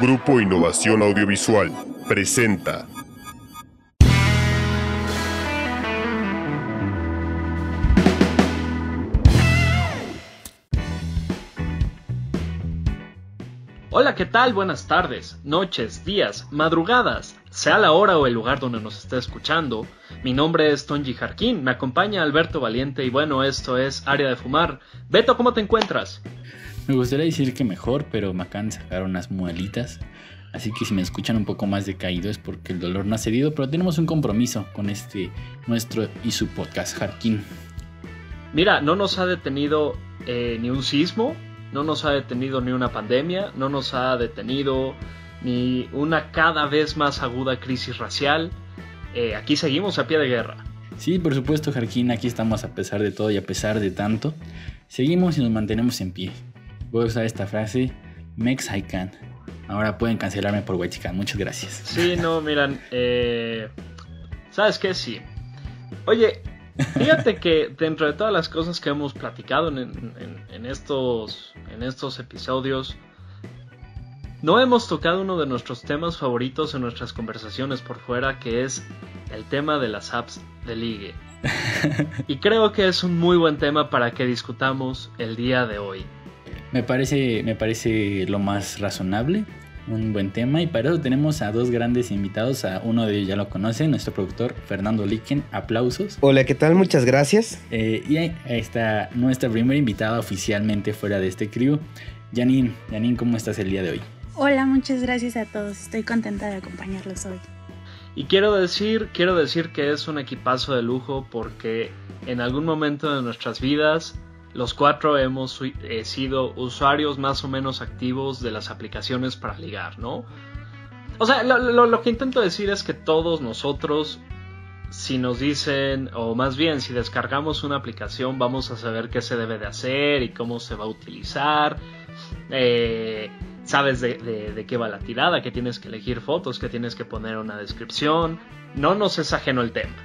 Grupo Innovación Audiovisual presenta. Hola, ¿qué tal? Buenas tardes, noches, días, madrugadas, sea la hora o el lugar donde nos esté escuchando. Mi nombre es Tonji Jarquín, me acompaña Alberto Valiente y bueno, esto es Área de Fumar. Beto, ¿cómo te encuentras? Me gustaría decir que mejor, pero me acaban de sacar unas muelitas. Así que si me escuchan un poco más decaído es porque el dolor no ha cedido, pero tenemos un compromiso con este nuestro y su podcast Jarquín. Mira, no nos ha detenido eh, ni un sismo, no nos ha detenido ni una pandemia, no nos ha detenido ni una cada vez más aguda crisis racial. Eh, aquí seguimos a pie de guerra. Sí, por supuesto, Jarquín, aquí estamos a pesar de todo y a pesar de tanto. Seguimos y nos mantenemos en pie. Voy a usar esta frase, Mexican. Ahora pueden cancelarme por Huachican, muchas gracias. Sí, no, miran, eh, ¿sabes qué? Sí. Oye, fíjate que dentro de todas las cosas que hemos platicado en, estos, en estos episodios, no hemos tocado uno de nuestros temas favoritos en nuestras conversaciones por fuera, que es el tema de las apps de ligue. y creo que es un muy buen tema para que discutamos el día de hoy. Me parece, me parece lo más razonable, un buen tema y para eso tenemos a dos grandes invitados, a uno de ellos ya lo conocen, nuestro productor Fernando Licken, aplausos. Hola, ¿qué tal? Muchas gracias. Eh, y ahí está nuestra primera invitada oficialmente fuera de este crew, Janine. Janine, ¿cómo estás el día de hoy? Hola, muchas gracias a todos, estoy contenta de acompañarlos hoy. Y quiero decir, quiero decir que es un equipazo de lujo porque en algún momento de nuestras vidas los cuatro hemos eh, sido usuarios más o menos activos de las aplicaciones para ligar, ¿no? O sea, lo, que intento decir es que todos nosotros, si nos dicen, o más bien si descargamos una aplicación, vamos a saber qué se debe de hacer y cómo se va a utilizar. Eh, sabes de, de, qué va la tirada, que tienes que elegir fotos, que tienes que poner una descripción. No nos es ajeno el tema.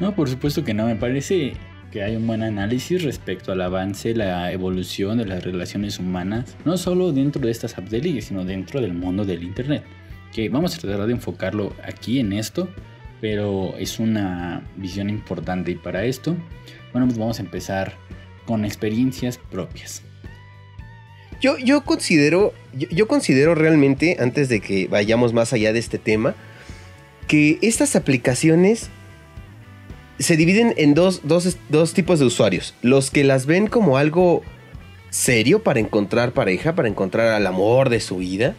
No, por supuesto que no, me parece que hay un buen análisis respecto al avance, la evolución de las relaciones humanas, no solo dentro de estas apps de ligue, sino dentro del mundo del Internet. Que vamos a tratar de enfocarlo aquí en esto, pero es una visión importante y para esto, bueno, pues vamos a empezar con experiencias propias. Yo, yo considero, yo considero realmente, antes de que vayamos más allá de este tema, que estas aplicaciones se dividen en dos, tipos de usuarios. Los que las ven como algo serio para encontrar pareja, para encontrar al amor de su vida.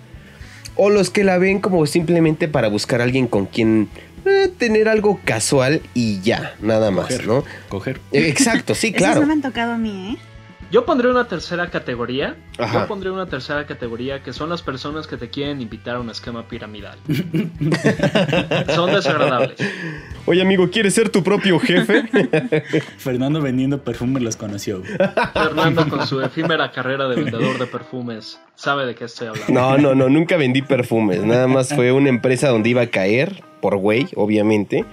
O los que la ven como simplemente para buscar a alguien con quien eh, tener algo casual y ya, nada más, ¿no? Coger. Exacto, sí, claro. Eso no me han tocado a mí, ¿eh? Yo pondré una tercera categoría. Yo pondré una tercera categoría que son las personas que te quieren invitar a un esquema piramidal. son desagradables. Oye, amigo, ¿quieres ser tu propio jefe? Fernando vendiendo perfumes los conoció. Fernando con su efímera carrera de vendedor de perfumes sabe de qué estoy hablando. No, no, no, nunca vendí perfumes. Nada más fue una empresa donde iba a caer, por güey, obviamente,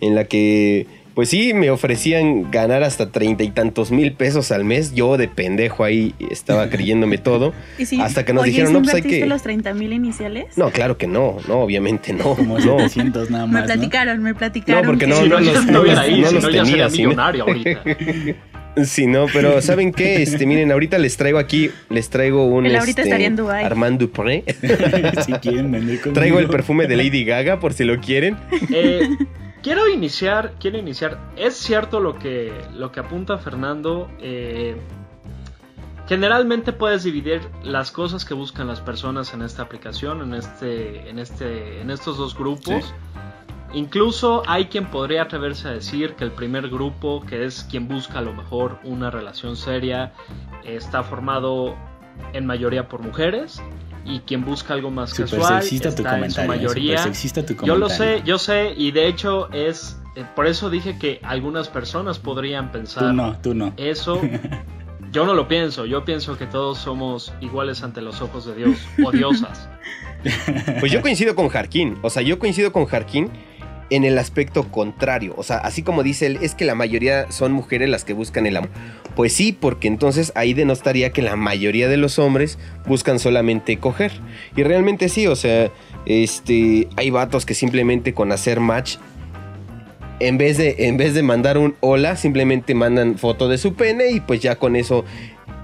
en la que pues sí, me ofrecían ganar hasta treinta y tantos mil pesos al mes. Yo de pendejo ahí estaba creyéndome todo. hasta que nos dijeron, no, pues hay que. los 30 mil iniciales? No, claro que no, no, obviamente no. Como no. nada más. Me platicaron, me platicaron. No, porque no, no, los, no, los, ahí, no los tenía. millonario ahorita. Sí, no, pero ¿saben qué? Este, miren, ahorita les traigo aquí, les traigo un el ahorita este, estaría en Dubai. Armand Dupré. si quieren vender Traigo el perfume de Lady Gaga por si lo quieren. Eh, Quiero iniciar, quiero iniciar. Es cierto lo que, lo que apunta Fernando. Eh, generalmente puedes dividir las cosas que buscan las personas en esta aplicación, en este, en este, en estos dos grupos. Incluso hay quien podría atreverse a decir que el primer grupo, que es quien busca a lo mejor una relación seria, está formado en mayoría por mujeres y quien busca algo más casual está en su mayoría. yo lo sé, yo sé y de hecho es eh, por eso dije que algunas personas podrían pensar tú no, tú no. eso. Yo no lo pienso, yo pienso que todos somos iguales ante los ojos de Dios, o diosas. Pues yo coincido con Jarquín, o sea, yo coincido con Jarquín en el aspecto contrario. O sea, así como dice él, es que la mayoría son mujeres las que buscan el amor. Pues sí, porque entonces ahí denostaría que la mayoría de los hombres buscan solamente coger. Y realmente sí, o sea, este, hay vatos que simplemente con hacer match, en vez de, en vez de mandar un hola, simplemente mandan foto de su pene y pues ya con eso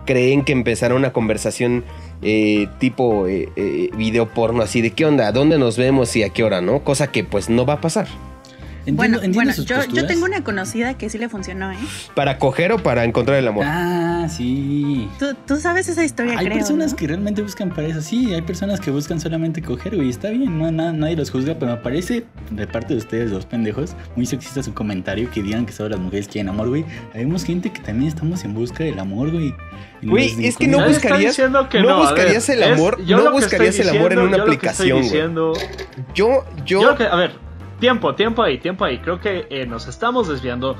creen que empezará una conversación eh, tipo eh, eh, video porno así de qué onda, dónde nos vemos y a qué hora, ¿no? Cosa que pues no va a pasar. Bueno, bueno yo, yo, tengo una conocida que sí le funcionó, ¿eh? ¿Para coger o para encontrar el amor? Ah, sí. Tú, tú sabes esa historia, hay creo. Hay personas que realmente buscan para eso. Sí, hay personas que buscan solamente coger, güey. Está bien, no, nadie los juzga, pero me parece, de parte de ustedes, dos pendejos, muy sexista su comentario que digan que solo las mujeres quieren amor, güey. Habemos gente que también estamos en busca del amor, güey. Güey, es que no buscarías, no, no, buscarías el amor, no buscarías el amor en una aplicación, güey. Yo, yo, a ver, tiempo, tiempo ahí, tiempo ahí. Creo que eh, nos estamos desviando.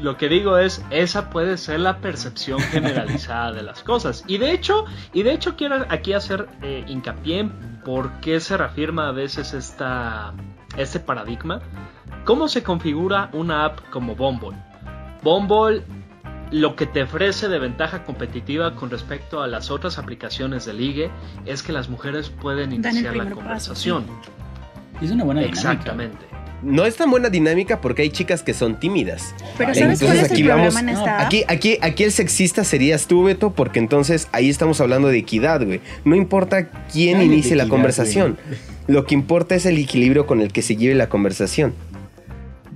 Lo que digo es, esa puede ser la percepción generalizada de las cosas. Y de hecho, y de hecho quiero aquí hacer eh, hincapié en por qué se reafirma a veces esta, este paradigma. ¿Cómo se configura una app como Bumble? Bumble lo que te ofrece de ventaja competitiva con respecto a las otras aplicaciones de ligue es que las mujeres pueden iniciar la conversación. Es una buena dinámica. Exactamente. No es tan buena dinámica porque hay chicas que son tímidas. Pero ¿sabes cuál es aquí el vamos, Aquí, aquí, aquí el sexista serías tú, Beto, porque entonces ahí estamos hablando de equidad, güey. No importa quién inicie la conversación. Lo que importa es el equilibrio con el que se lleve la conversación.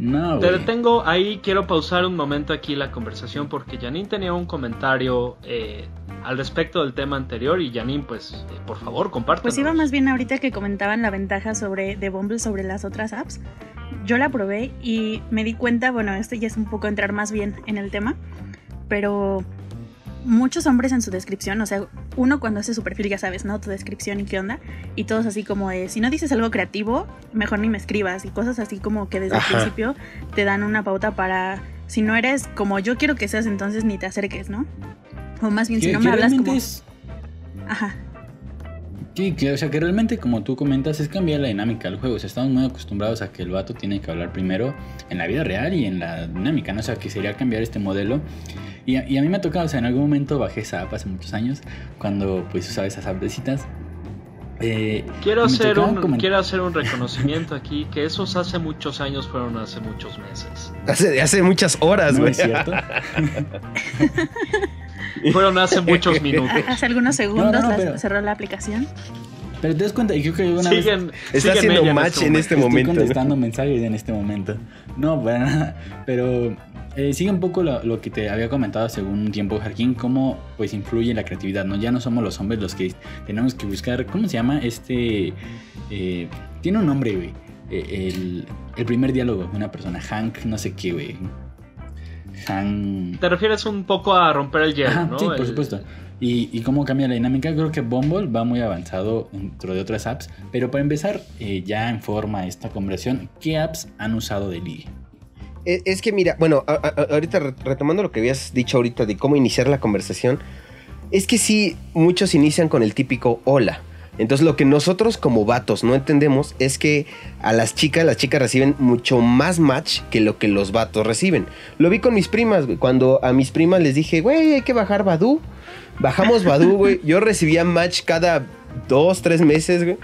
No, Te detengo ahí, quiero pausar un momento aquí la conversación porque Janine tenía un comentario eh, al respecto del tema anterior y Janine, pues, eh, por favor, compártelo. Pues iba más bien ahorita que comentaban la ventaja sobre, de Bumble sobre las otras apps. Yo la probé y me di cuenta, bueno, esto ya es un poco entrar más bien en el tema, pero muchos hombres en su descripción, o sea, uno cuando hace su perfil ya sabes, ¿no? Tu descripción y qué onda, y todos así como de, si no dices algo creativo, mejor ni me escribas, y cosas así como que desde el principio te dan una pauta para, si no eres como yo quiero que seas, entonces ni te acerques, ¿no? O más bien, si no me hablas como... Ajá. Sí, que, o sea, que realmente, como tú comentas, es cambiar la dinámica del juego. O sea, estamos muy acostumbrados a que el vato tiene que hablar primero en la vida real y en la dinámica, ¿no? O sea, que sería cambiar este modelo y a, mí me ha tocado, o sea, en algún momento bajé esa app hace muchos años, cuando pues usaba esas appecitas. Eh, quiero, hacer un, quiero hacer un reconocimiento aquí, que esos hace muchos años fueron hace muchos meses. Hace, hace muchas horas, güey. es cierto? fueron hace muchos minutos. Hace algunos segundos cerró la aplicación. Pero te das cuenta, y creo que una siguen, vez... Está haciendo match este en este momento. Estoy contestando mensajes en este momento. No, para nada. Pero eh, sigue un poco lo, que te había comentado según un tiempo, Jarquín, cómo pues influye la creatividad, ¿no? Ya no somos los hombres los que tenemos que buscar, ¿cómo se llama? Este... Eh, tiene un nombre, güey. Eh, el, el, primer diálogo de una persona, Hank, no sé qué, güey. Hank... Te refieres un poco a romper el hielo, ¿no? Sí, por supuesto. Y, y, cómo cambia la dinámica. Creo que Bumble va muy avanzado dentro de otras apps. Pero para empezar, ya en forma esta conversación, ¿qué apps han usado de ligue? E, es que mira, bueno, ahorita retomando lo que habías dicho ahorita de cómo iniciar la conversación, es que sí, muchos inician con el típico hola. Entonces lo que nosotros como vatos no entendemos es que a las chicas, las chicas reciben mucho más match que lo que los vatos reciben. Lo vi con mis primas, güey. Cuando a mis primas les dije, güey, hay que bajar Badu. Bajamos Badu, güey. Yo recibía match cada dos, tres meses, güey.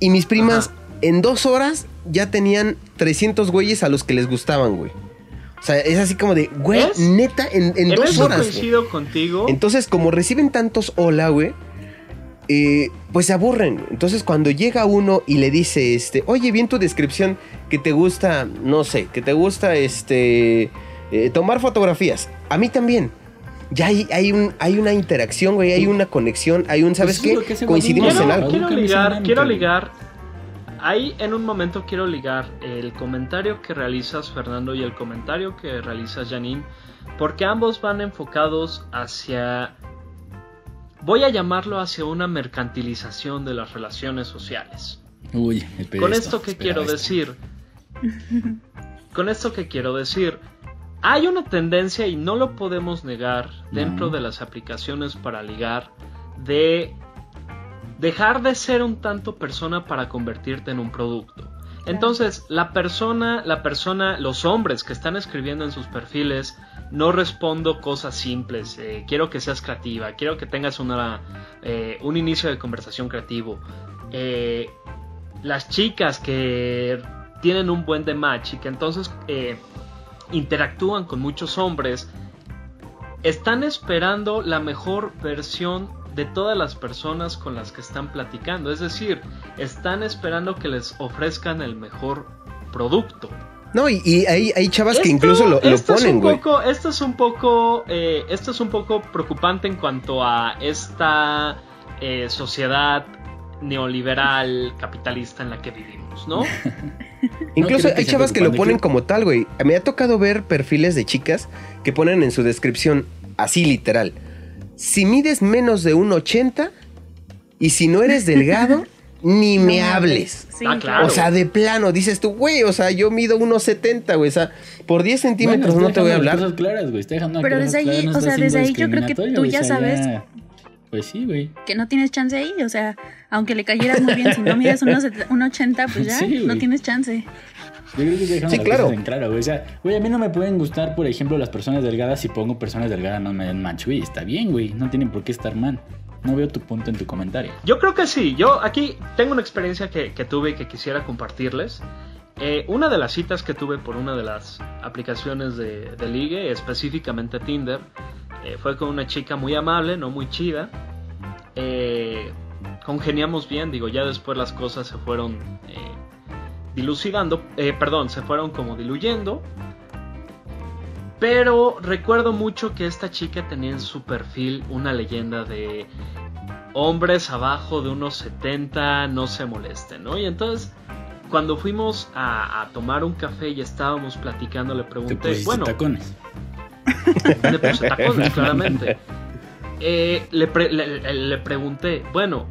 Y mis primas en dos horas ya tenían 300 güeyes a los que les gustaban, güey. O sea, es así como de, güey, neta, en, en dos horas. coincido contigo. Entonces, como reciben tantos hola, güey, eh, pues se aburren. Entonces, cuando llega uno y le dice, este, oye, bien tu descripción, que te gusta, no sé, que te gusta, este, eh, tomar fotografías. A mí también. Ya hay, hay, un, hay una interacción, güey, hay una conexión, hay un, ¿sabes pues qué? Coincidimos en algo. Quiero ligar, quiero ligar Ahí en un momento quiero ligar el comentario que realizas Fernando y el comentario que realizas Janine, porque ambos van enfocados hacia, voy a llamarlo hacia una mercantilización de las relaciones sociales. Uy, Con esto que quiero decir, con esto que quiero decir, hay una tendencia y no lo podemos negar dentro de las aplicaciones para ligar de dejar de ser un tanto persona para convertirte en un producto. Entonces, la persona, la persona, los hombres que están escribiendo en sus perfiles, no respondo cosas simples. eh, quiero que seas creativa, quiero que tengas una, eh, un inicio de conversación creativo. Eh, las chicas que tienen un buen de match y que entonces interactúan con muchos hombres, están esperando la mejor versión de todas las personas con las que están platicando. Es decir, están esperando que les ofrezcan el mejor producto. No, y, y hay, hay chavas que incluso lo, lo ponen, güey. poco, esto es un poco, eh, esto es un poco preocupante en cuanto a esta eh, sociedad neoliberal capitalista en la que vivimos, ¿no? Incluso hay chavas que lo ponen como tal, güey. Me ha tocado ver perfiles de chicas que ponen en su descripción, así literal. Si mides menos de 1,80 y si no eres delgado, ni me hables. Sí, Ah, claro. O sea, de plano, dices tú, güey, o sea, yo mido 1,70, güey. O sea, por 10 centímetros Bueno, no te voy a hablar. cosas claras, güey. Está dejando las Pero cosas desde ahí, claras, no o sea, desde ahí yo creo que tú ya sabes Pues sí, güey. que no tienes chance ahí, o sea, aunque le cayeras muy bien, si no mides unos, un 80, pues ya, Sí, no tienes chance. Yo creo que dejando Sí, las claro. cosas en claro, güey. O sea, güey, a mí no me pueden gustar, por ejemplo, las personas delgadas. Si pongo personas delgadas, no me den match, güey. Está bien, güey. No tienen por qué estar mal. No veo tu punto en tu comentario. Yo creo que sí. Yo aquí tengo una experiencia que, que tuve y que quisiera compartirles. Eh, una de las citas que tuve por una de las aplicaciones de, de ligue, específicamente Tinder, eh, fue con una chica muy amable, no muy chida. Eh, congeniamos bien, digo, ya después las cosas se fueron eh, dilucidando, eh, perdón, se fueron como diluyendo. Pero recuerdo mucho que esta chica tenía en su perfil una leyenda de hombres abajo de unos 70 no se molesten, ¿no? Y entonces, cuando fuimos a, a tomar un café y estábamos platicando, le Te pregunté, pusiste bueno, tacones. le puse tacones, claramente. Eh, le, pre- le- le- le pregunté, bueno,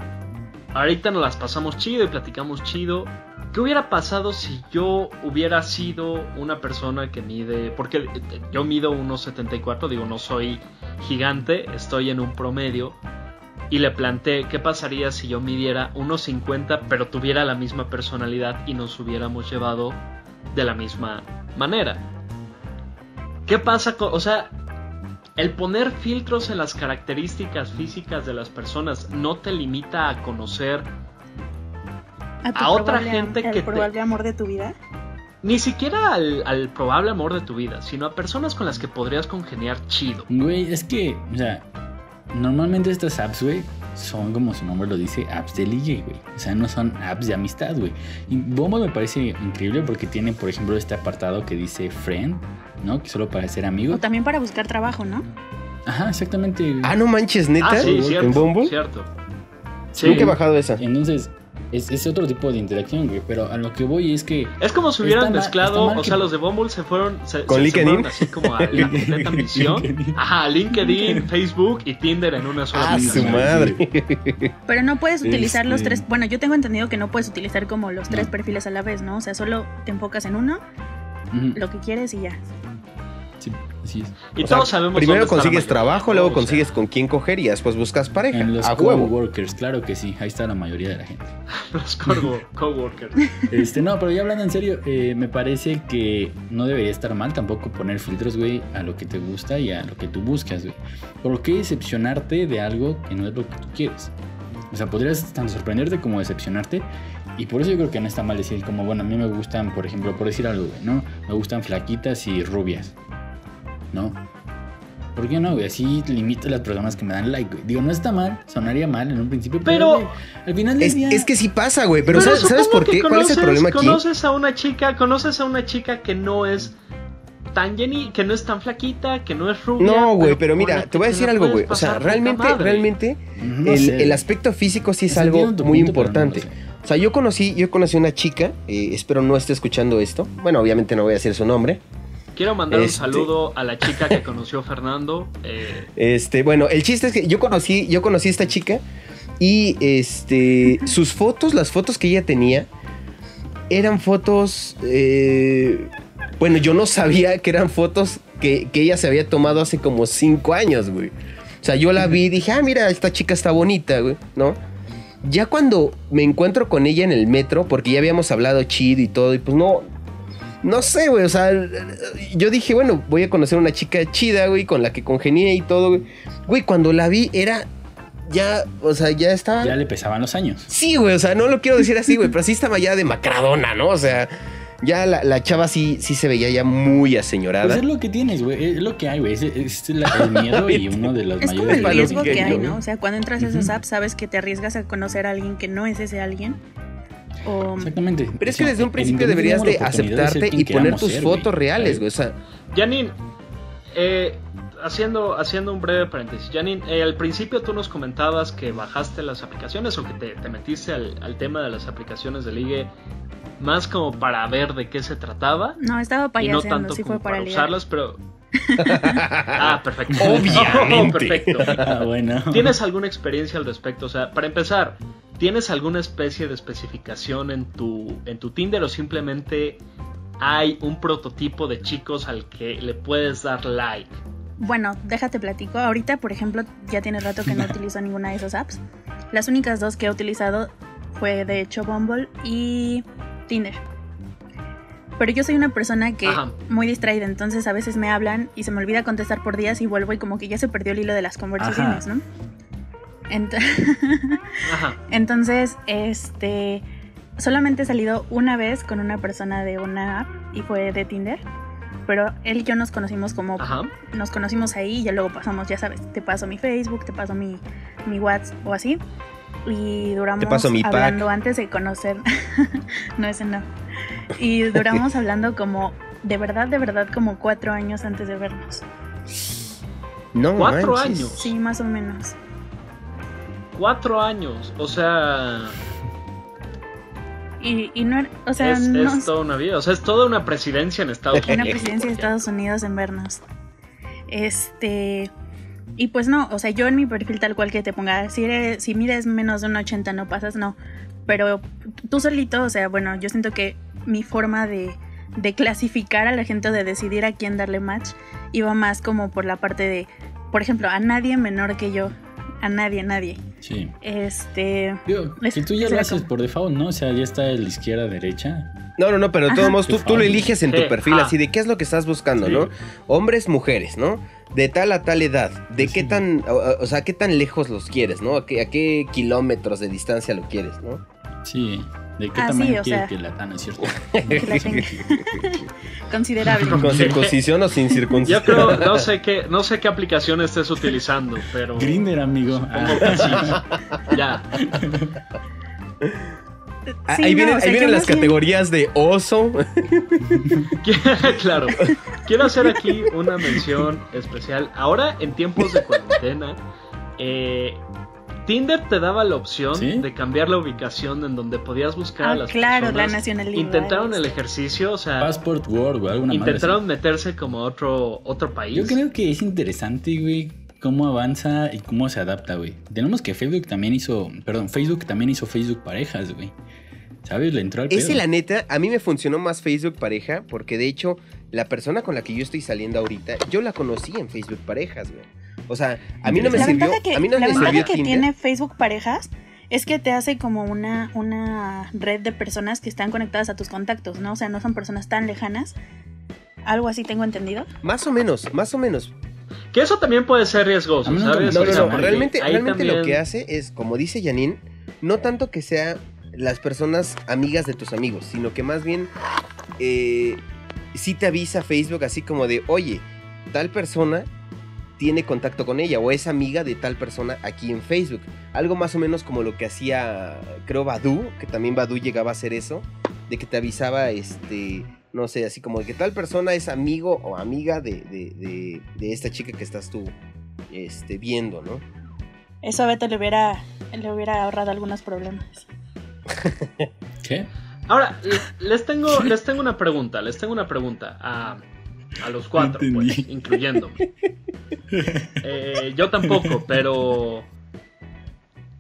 ahorita nos las pasamos chido y platicamos chido. ¿Qué hubiera pasado si yo hubiera sido una persona que mide, porque yo mido unos 74, digo, no soy gigante, estoy en un promedio, y le planteé qué pasaría si yo midiera unos 50, pero tuviera la misma personalidad y nos hubiéramos llevado de la misma manera. ¿Qué pasa con, o sea, el poner filtros en las características físicas de las personas no te limita a conocer A, tu A otra gente el que te- probable amor de tu vida. ni siquiera al, al probable amor de tu vida, sino a personas con las que podrías congeniar chido. Güey, es que, o sea, normalmente estas apps, güey, son como su nombre lo dice, apps de ligue, güey. O sea, no son apps de amistad, güey. Y Bumble me parece increíble porque tiene, por ejemplo, este apartado que dice friend, ¿no? Que solo para ser O amigos. también para buscar trabajo, ¿no? Ajá, exactamente. güey. Ah, no manches, neta. Ah, sí, ¿En cierto. Bumble? Cierto. Sí. Nunca he bajado esa. Entonces, es, es otro tipo de interacción, güey. Pero a lo que voy es que. Es como si hubieran mezclado, o que- sea, los de Bumble se fueron, se, ¿Con se- se LinkedIn? fueron así como a la completa misión. LinkedIn. Ajá, LinkedIn, Facebook y Tinder en una sola Ah, su madre. Pero no puedes utilizar los Este- tres. Bueno, yo tengo entendido que no puedes utilizar como los tres No. perfiles a la vez, ¿no? O sea, solo te enfocas en uno, lo que quieres y ya. sí, así es. Y O sea, todos sabemos primero consigues trabajo, luego O sea, consigues con quién coger y después buscas pareja. En los coworkers, claro que sí. Ahí está la mayoría de la gente. los co- coworkers. Este, no, pero ya hablando en serio, eh, me parece que no debería estar mal tampoco poner filtros, güey, a lo que te gusta y a lo que tú buscas, güey. ¿Por qué decepcionarte de algo que no es lo que tú quieres? O sea, podrías tanto sorprenderte como decepcionarte. Y por eso yo creo que no está mal decir como, bueno, a mí me gustan, por ejemplo, por decir algo, güey, ¿no? Me gustan flaquitas y rubias, ¿no? ¿Por qué no, güey? Así limito a las personas que me dan like, güey. Digo, no está mal, sonaría mal en un principio, pero, Pero- güey, al final del Es, día... es que sí pasa, güey. Pero, ¿sabes, ¿sabes por qué? ¿Cuál es el conoces- problema aquí? Conoces a una chica, conoces a una chica que no es tan Jenny, que no es tan flaquita, que no es rubia. No, güey, pero con mira, te voy a decir algo, güey. O sea, realmente, realmente, No el, el aspecto físico sí es algo muy punto, pero no lo importante. O sea, yo conocí, yo conocí una chica, eh, espero no esté escuchando esto. Bueno, obviamente no voy a decir su nombre. Quiero mandar un Este- saludo a la chica que conoció Fernando. eh, Este, bueno, el chiste es que yo conocí, yo conocí a esta chica y este, sus fotos, las fotos que ella tenía, eran fotos, eh, bueno, yo no sabía que eran fotos que, que ella se había tomado hace como cinco años, güey. O sea, yo la vi y dije, ah, mira, esta chica está bonita, güey, ¿no? Ya cuando me encuentro con ella en el metro, porque ya habíamos hablado chido y todo, y pues no, no sé, güey, o sea, yo dije, bueno, voy a conocer una chica chida, güey, con la que congenié y todo, güey. Güey, cuando la vi era ya, o sea, ya estaba... Ya le pesaban los años. Sí, güey, o sea, no lo quiero decir así, güey, pero sí estaba ya de macradona, ¿no? O sea, ya la, la chava sí, sí se veía ya muy aseñorada. Pues es lo que tienes, güey, es lo que hay, güey, es, es la- el miedo y uno de los Es como mayores el Palo riesgo que hay. ¿no? O sea, cuando entras a esas apps, sabes que te arriesgas a conocer a alguien que no es ese alguien. O Exactamente. Pero es que desde un principio deberías de aceptarte y poner tus ser, güey. fotos reales, güey. O sea, Janine, eh, haciendo, haciendo un breve paréntesis. Janine, eh, al principio tú nos comentabas que bajaste las aplicaciones o que te, te metiste al, al tema de las aplicaciones de ligue más como para ver de qué se trataba no, estaba y no payaseando, tanto sí como fue para, usarlas, pero... ah, perfecto. Obviamente. perfecto. Ah, bueno. ¿Tienes alguna experiencia al respecto? O sea, para empezar, ¿tienes alguna especie de especificación en tu, en tu Tinder o simplemente hay un prototipo de chicos al que le puedes dar like? Bueno, déjate platico. Ahorita, por ejemplo, ya tiene rato que no utilizo ninguna de esas apps. Las únicas dos que he utilizado fue de hecho Bumble y Tinder. Pero yo soy una persona que Ajá. muy distraída, entonces a veces me hablan y se me olvida contestar por días y vuelvo y como que ya se perdió el hilo de las conversaciones, ¿no? Ent- Ajá. Entonces, este, solamente he salido una vez con una persona de una app y fue de Tinder. Pero él y yo nos conocimos como Ajá. nos conocimos ahí y ya luego pasamos, ya sabes, te paso mi Facebook, te paso mi, mi WhatsApp o así. Y duramos mi pack. hablando antes de conocer. no, ese no. Y duramos hablando como, de verdad, de verdad, como cuatro años antes de vernos. no Cuatro manches. años. Sí, más o menos. Cuatro años. O sea, Y, y no era, o sea, es, no es toda una vida. O sea, es toda una presidencia en Estados Unidos. una presidencia de Estados Unidos en vernos. Este. Y pues no, o sea, yo en mi perfil tal cual que te ponga, si eres, si mides menos de un 80 no pasas, no. Pero tú solito, o sea, bueno, yo siento que mi forma de, de clasificar a la gente o de decidir a quién darle match iba más como por la parte de, por ejemplo, a nadie menor que yo. A nadie, a nadie. Sí. Este. Digo, Es- que tú ya lo haces por default, ¿no? O sea, ya está el izquierda, derecha. No, no, no, pero de todos modos tú, tú lo eliges en tu perfil ah. así de qué es lo que estás buscando, Sí. ¿no? Hombres, mujeres, ¿no? De tal a tal edad, de Sí. qué tan, o, o sea, qué tan lejos los quieres, ¿no? ¿A qué, a qué kilómetros de distancia lo quieres, ¿no? Sí. ¿De qué Ah, sí, tamaño o quiere sea. que la tan es cierto? que la tenga. Considerable. ¿Con circuncisión o sin Yo circuncisión? creo, no sé qué, no sé qué aplicación estés utilizando, pero. Grinder, amigo. Supongo Ah. que sí. Ya. Ah, Sí, ahí no, vienen, o sea, ahí yo vienen las bien- categorías de oso. claro. Quiero hacer aquí una mención especial. Ahora, en tiempos de cuarentena, eh, Tinder te daba la opción ¿Sí? de cambiar la ubicación en donde podías buscar a Ah, las claro, la nacionalidad. Intentaron el ejercicio, o sea, Passport World, güey, alguna madre intentaron meterse como a otro, otro país. Yo creo que es interesante, güey, cómo avanza y cómo se adapta, güey. Tenemos que Facebook también hizo, perdón, Facebook también hizo Facebook parejas, güey. ¿Sabes? Le entró al Ese, pedo. la neta, a mí me funcionó más Facebook pareja, porque de hecho, la persona con la que yo estoy saliendo ahorita, yo la conocí en Facebook parejas, güey. O sea, a mí no me la sirvió. ventaja que, a mí no la me ventaja sirvió que Tinder. tiene Facebook Parejas es que te hace como una, una red de personas que están conectadas a tus contactos, ¿no? O sea, no son personas tan lejanas. Algo así tengo entendido. Más o menos, más o menos. Que eso también puede ser riesgoso, ¿sabes? No, no, no. Realmente, realmente lo que hace es, como dice Janine, no tanto que sea las personas amigas de tus amigos, sino que más bien eh, sí te avisa Facebook así como de, oye, tal persona tiene contacto con ella o es amiga de tal persona aquí en Facebook. Algo más o menos como lo que hacía, creo, Badu, que también Badu llegaba a hacer eso, de que te avisaba, este, no sé, así como de que tal persona es amigo o amiga de, de, de- de esta chica que estás tú este, viendo, ¿no? Eso a Beto le hubiera, le hubiera ahorrado algunos problemas. ¿Qué? Ahora, le- les tengo, les tengo una pregunta, les tengo una pregunta a, a los cuatro, No pues, incluyéndome. Eh, yo tampoco, pero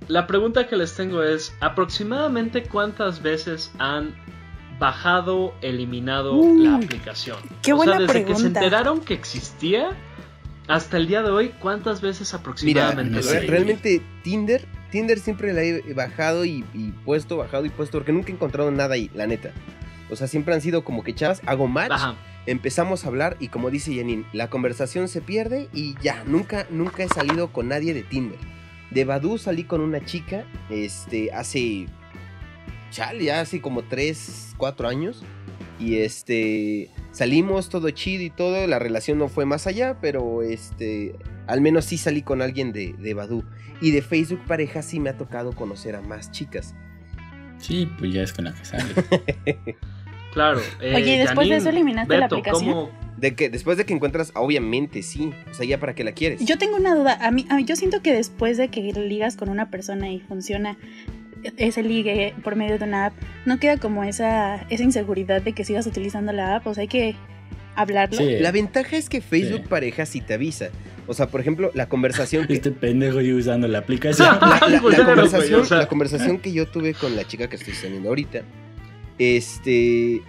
la pregunta que les tengo es, aproximadamente cuántas veces han bajado, eliminado Uh, la aplicación? qué o sea, desde que se enteraron que existía hasta el día de hoy, ¿cuántas veces Mira, aproximadamente? no sé, han re- realmente Tinder Tinder siempre la he bajado y, y puesto, bajado y puesto, porque nunca he encontrado nada ahí, la neta. O sea, siempre han sido como que chavas, hago match, Ajá. Empezamos a hablar y como dice Janine, la conversación se pierde y ya, nunca, nunca he salido con nadie de Tinder. De Badu salí con una chica, este, hace, chale, ya hace como 3, 4 años. Y este, salimos todo chido y todo, la relación no fue más allá, pero este, al menos sí salí con alguien de, de Badu. Y de Facebook pareja sí me ha tocado conocer a más chicas. Sí, pues ya es con la que sale. Claro. eh, Oye, ¿y después de eso eliminaste la aplicación? ¿cómo- De que después de que encuentras, obviamente sí. O sea, ya para qué la quieres. Yo tengo una duda. A mí, a mí- yo siento que después de que ligas con una persona y funciona ese ligue por medio de una app, no queda como esa, esa inseguridad de que sigas utilizando la app. O sea, hay que hablarlo. Sí. La ventaja es que Facebook Sí. pareja sí te avisa. O sea, por ejemplo, la conversación que, Este pendejo yo usando la aplicación. la, la- la claro, conversación, la conversación que yo tuve con la chica que estoy saliendo ahorita, este,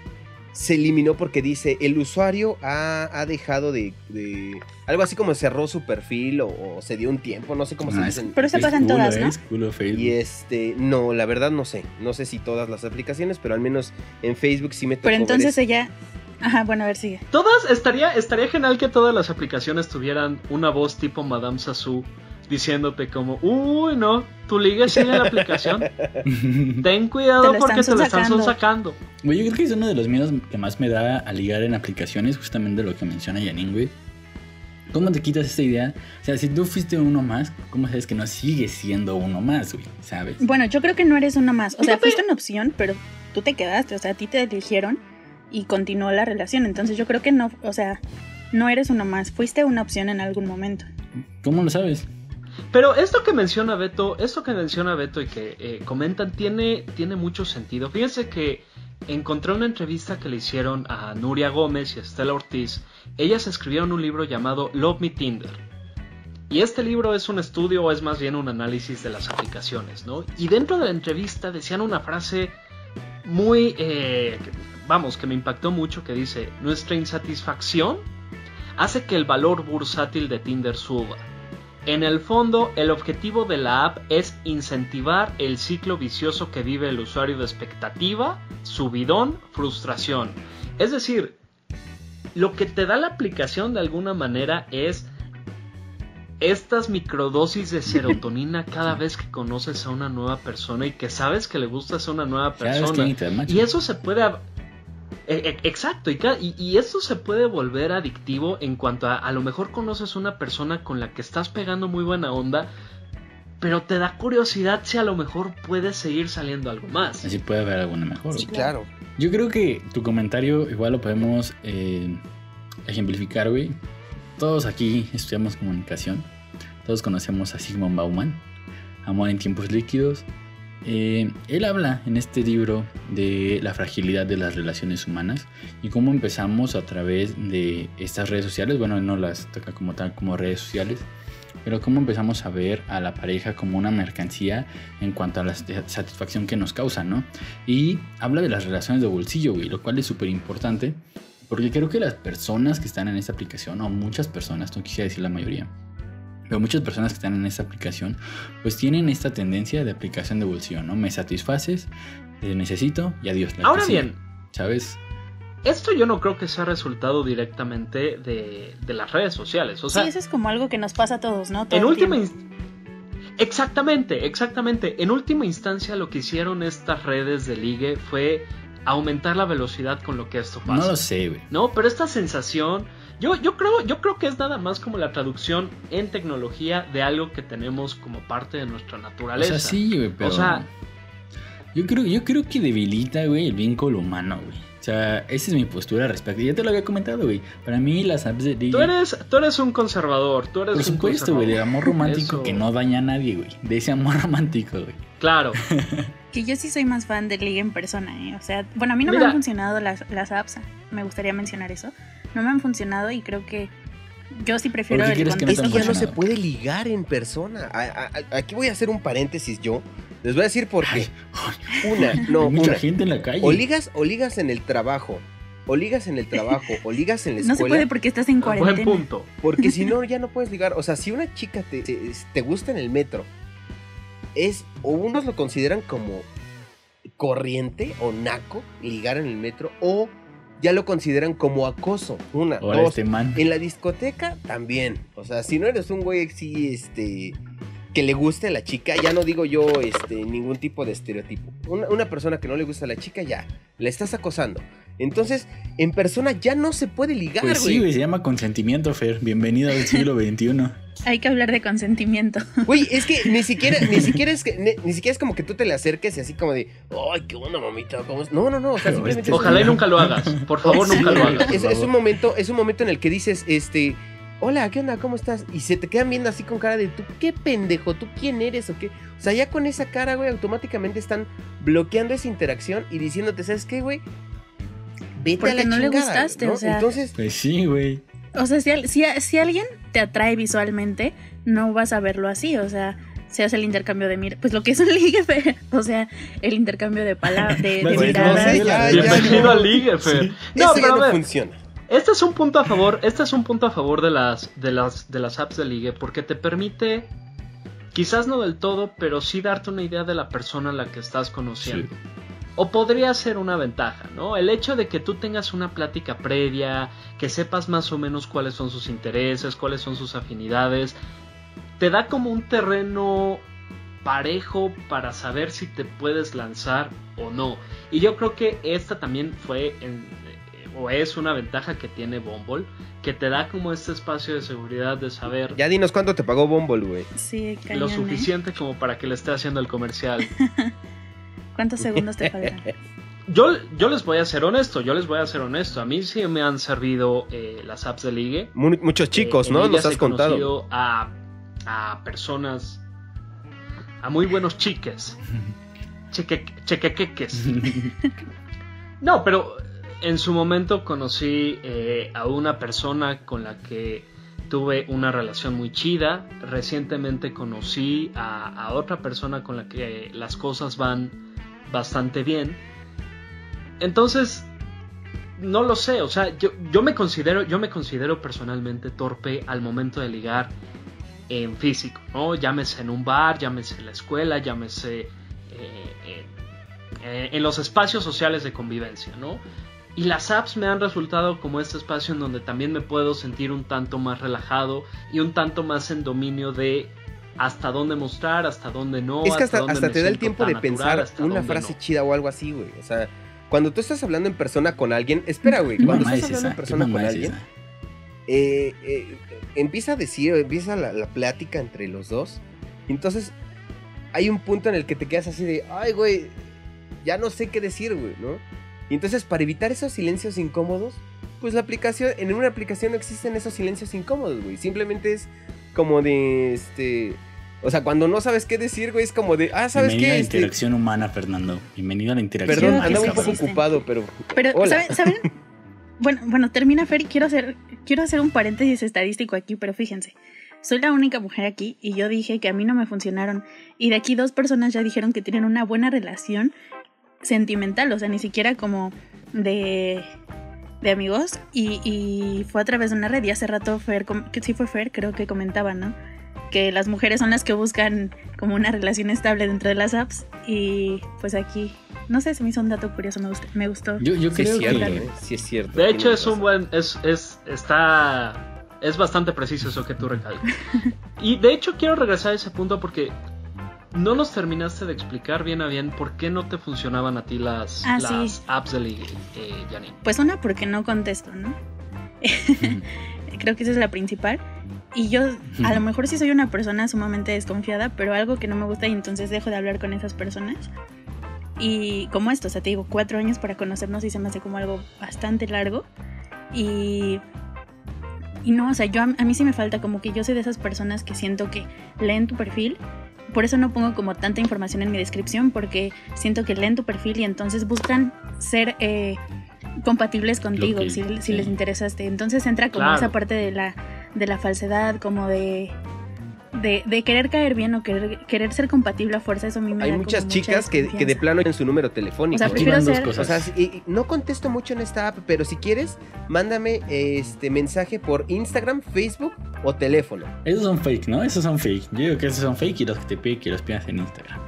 se eliminó porque dice, el usuario ha, ha dejado de, de- Algo así como cerró su perfil o, o se dio un tiempo, no sé cómo se Ah, dice. es- Pero eso es pasa en culo, todas. ¿no? Es culo Facebook. Y este, no, la verdad no sé. No sé si todas las aplicaciones, pero al menos en Facebook sí me tocó Pero ver entonces eso. ella... Ajá, bueno, a ver, sigue. Todas, estaría, estaría genial que todas las aplicaciones tuvieran una voz tipo Madame Sassou diciéndote como, uy, no, tu liga sigue en la aplicación. Ten cuidado Te porque te lo están sacando. Güey, yo creo que es uno de los miedos que más me da a ligar en aplicaciones, justamente lo que menciona Janine, güey. ¿Cómo te quitas esa idea? O sea, si tú fuiste uno más, ¿cómo sabes que no sigues siendo uno más, güey? ¿Sabes? Bueno, yo creo que no eres una más. O sea, fuiste una opción, pero tú te quedaste. O sea, a ti te eligieron y continuó la relación. Entonces yo creo que no, o sea, no eres una más. Fuiste una opción en algún momento. ¿Cómo lo sabes? Pero esto que menciona Beto, esto que menciona Beto y que eh, comentan tiene, tiene mucho sentido. Fíjense que encontré una entrevista que le hicieron a Nuria Gómez y a Estela Ortiz. Ellas escribieron un libro llamado Love Me Tinder. Y este libro es un estudio o es más bien un análisis de las aplicaciones, ¿no? Y dentro de la entrevista decían una frase muy, eh, vamos, que me impactó mucho, que dice, nuestra insatisfacción hace que el valor bursátil de Tinder suba. En el fondo, el objetivo de la app es incentivar el ciclo vicioso que vive el usuario de expectativa, subidón, frustración. Es decir, lo que te da la aplicación de alguna manera es estas microdosis de serotonina cada vez que conoces a una nueva persona y que sabes que le gustas a una nueva ¿Sabes persona. Y eso se puede... e- e- Exacto, y, y, y esto se puede volver adictivo en cuanto a a lo mejor conoces una persona con la que estás pegando muy buena onda, pero te da curiosidad si a lo mejor puedes seguir saliendo algo más. Así puede haber alguna mejor. Sí, claro. Yo creo que tu comentario igual lo podemos eh, ejemplificar, güey. Todos aquí estudiamos comunicación. Todos conocemos a Sigmund Bauman, Amor en tiempos líquidos. Eh, él habla en este libro de la fragilidad de las relaciones humanas y cómo empezamos a través de estas redes sociales, bueno, no las toca como tal como redes sociales, pero cómo empezamos a ver a la pareja como una mercancía en cuanto a la satisfacción que nos causa, ¿no? Y habla de las relaciones de bolsillo, güey, lo cual es súper importante, porque creo que las personas que están en esta aplicación, o muchas personas, no quisiera decir la mayoría, pero muchas personas que están en esta aplicación, pues tienen esta tendencia de aplicación de bolsillo, ¿no? Me satisfaces, te necesito y adiós. la Ahora bien, ¿Sabes? esto yo no creo que sea resultado directamente de, de las redes sociales. O sea, sí, eso es como algo que nos pasa a todos, ¿no? Todo En última. Exactamente, exactamente. En última instancia lo que hicieron estas redes de ligue fue aumentar la velocidad con lo que esto pasa. No lo sé, güey. No, pero esta sensación, yo, yo creo, yo creo que es nada más como la traducción en tecnología de algo que tenemos como parte de nuestra O naturaleza. sea, sí, güey, pero... O sea, Yo creo, yo creo que debilita, güey, el vínculo humano, güey. O sea, esa es mi postura al respecto. Ya te lo había comentado, güey. Para mí las apps de ligue... tú eres, tú eres un conservador, tú eres Por un supuesto, güey, conservador. amor romántico Eso. que no daña a nadie, güey. De ese amor romántico, güey. Claro. Que yo sí soy más fan de liga en persona, ¿eh? O sea, bueno, a mí no me han funcionado las, las apps. Me gustaría mencionar eso. No me han funcionado y creo que yo sí prefiero ¿Por qué el no Es te que han ya no se puede ligar en persona. A- a- a- aquí voy a hacer un paréntesis yo. Les voy a decir por qué. Una, no, Hay mucha una. gente en la calle. O ligas, o ligas en el trabajo. O ligas en el trabajo, o ligas en la No se escuela. puede porque estás en Buen cuarentena. punto. Porque si no, ya no puedes ligar. O sea, si una chica te, te, te gusta en el metro es, o unos lo consideran como corriente o naco, ligar en el metro, o ya lo consideran como acoso. Una, Ahora dos. este man. En la discoteca también. O sea, si no eres un güey sí, este, que le guste a la chica, ya no digo yo este, ningún tipo de estereotipo. Una, una persona que no le gusta a la chica, ya, la estás acosando. Entonces, en persona ya no se puede ligar, Pues sí, güey. güey, se llama consentimiento, Fer. Bienvenido al siglo XXI. Hay que hablar de consentimiento. Güey, es que ni siquiera, ni siquiera es que, ni, ni siquiera es como que tú te le acerques y así como de, ay, qué onda, mamita, ¿cómo es?". No, no, no. O sea, simplemente este- es- Ojalá y nunca lo hagas. Por favor, Sí, nunca lo güey. hagas. Es, es un momento, es un momento en el que dices, este, hola, ¿qué onda? ¿Cómo estás? Y se te quedan viendo así con cara de, ¿tú qué pendejo? ¿Tú quién eres o qué? O sea, ya con esa cara, güey, automáticamente están bloqueando esa interacción y diciéndote, ¿sabes qué, güey? Vete Porque a la no le gustaste, ¿no? o sea- Entonces, Pues sí, güey. O sea, si, si, a- si alguien te atrae visualmente, no vas a verlo así. O sea, se hace el intercambio de mir pues lo que es un ligue, fe- o sea, el intercambio de palabras, de, de Pues, miradas. sé, ya, ya, Bienvenido no. al ligue, Fer. No, eso pero a no ver, funciona. este es un punto a favor, este es un punto a favor de las, de las, de las apps de ligue porque te permite, quizás no del todo, pero sí darte una idea de la persona a la que estás conociendo. O podría ser una ventaja, ¿no? El hecho de que tú tengas una plática previa, que sepas más o menos cuáles son sus intereses, cuáles son sus afinidades, te da como un terreno parejo para saber si te puedes lanzar o no. Y yo creo que esta también fue en- eh, o es una ventaja que tiene Bumble, que te da como este espacio de seguridad de saber Ya dinos cuánto te pagó Bumble, güey. Sí, lo ¿eh? suficiente como para que le esté haciendo el comercial. ¿Cuántos segundos te faltan? Yo, yo les voy a ser honesto, yo les voy a ser honesto. A mí sí me han servido eh, las apps de ligue. Mu- muchos chicos, Eh, en ¿no? Nos has he contado. A, a personas, a muy buenos chiques, cheque, chequequeques. No, pero en su momento conocí eh, a una persona con la que tuve una relación muy chida. Recientemente conocí a, a otra persona con la que las cosas van bastante bien. Entonces, no lo sé, o sea, yo, yo me considero, yo me considero personalmente torpe al momento de ligar en físico, ¿no? Llámese en un bar, llámese en la escuela, llámese eh, eh, en los espacios sociales de convivencia, ¿no? Y las apps me han resultado como este espacio en donde también me puedo sentir un tanto más relajado y un tanto más en dominio de hasta dónde mostrar, hasta dónde no. Es que hasta, hasta te da el tiempo de natural, pensar una frase no. chida o algo así, güey. O sea, cuando tú estás hablando en persona con alguien, espera, güey, ¿Qué cuando estás es hablando en esa? ¿Qué persona con es alguien, esa? eh, eh, empieza a decir, empieza la, la plática entre los dos. y Entonces, hay un punto en el que te quedas así de, ay, güey, ya no sé qué decir, güey, ¿no? Y entonces, para evitar esos silencios incómodos, pues la aplicación, en una aplicación no existen esos silencios incómodos, güey. Simplemente es como de, este... O sea, cuando no sabes qué decir, güey, es como de, ah, ¿sabes Bienvenido a qué? la Este, interacción humana, Fernando. Bienvenido a la interacción perdón, Creo que andaba un poco existe. ocupado, pero... Pero, Hola. ¿saben? ¿saben? Bueno, bueno, termina Fer y quiero hacer, quiero hacer un paréntesis estadístico aquí, pero fíjense. Soy la única mujer aquí y yo dije que a mí no me funcionaron. Y de aquí dos personas ya dijeron que tienen una buena relación sentimental, o sea, ni siquiera como de, de amigos. Y, y fue a través de una red. Y hace rato Fer, que sí fue Fer, creo que comentaba, ¿no? Que las mujeres son las que buscan como una relación estable dentro de las apps. Y pues aquí, no sé, se me hizo un dato curioso, me, gustó- me gustó. Yo, yo Sí es creo cierto, que... ¿eh? Sí es cierto. De hecho, es un buen. Es, es, está. Es bastante preciso eso que tú recalcas. Y de hecho, quiero regresar a ese punto porque no nos terminaste de explicar bien a bien por qué no te funcionaban a ti las, Ah, las sí. apps de ligue, eh, Janine. Pues una porque no contesto, ¿no? Creo que esa es la principal. Y yo a lo mejor sí soy una persona sumamente desconfiada, pero algo que no me gusta y entonces dejo de hablar con esas personas. Y como esto, o sea, te digo, cuatro años para conocernos y se me hace como algo bastante largo. Y, y no, o sea, yo a mí sí me falta como que yo soy de esas personas que siento que leen tu perfil. Por eso no pongo como tanta información en mi descripción, porque siento que leen tu perfil y entonces buscan ser eh, compatibles contigo, que- si, si sí. les interesaste. Entonces entra como Claro. esa parte de la, de la falsedad, como de, de, de querer caer bien o querer, querer ser compatible a fuerza, eso a mí me Hay da muchas como chicas mucha que, que de plano en su número telefónico. O sea, Aquí prefiero van dos ser- cosas. O sea, si- y- y no contesto mucho en esta app, pero si quieres, mándame este mensaje por Instagram, Facebook o teléfono. Esos son fake, ¿no? Esos son fake. Yo digo que esos son fake y los que te piden que los pidas en Instagram.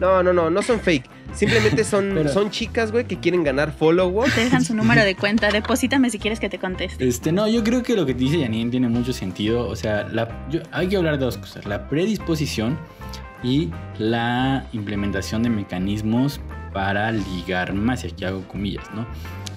No, no, no, no son fake. Simplemente son, Pero- son chicas, güey, que quieren ganar followers. Te dejan su número de cuenta, deposítame si quieres que te conteste. Este, no, yo creo que lo que te dice Janine tiene mucho sentido. O sea, la- yo- hay que hablar de dos cosas: la predisposición y la implementación de mecanismos para ligar más. Y aquí hago comillas, ¿no?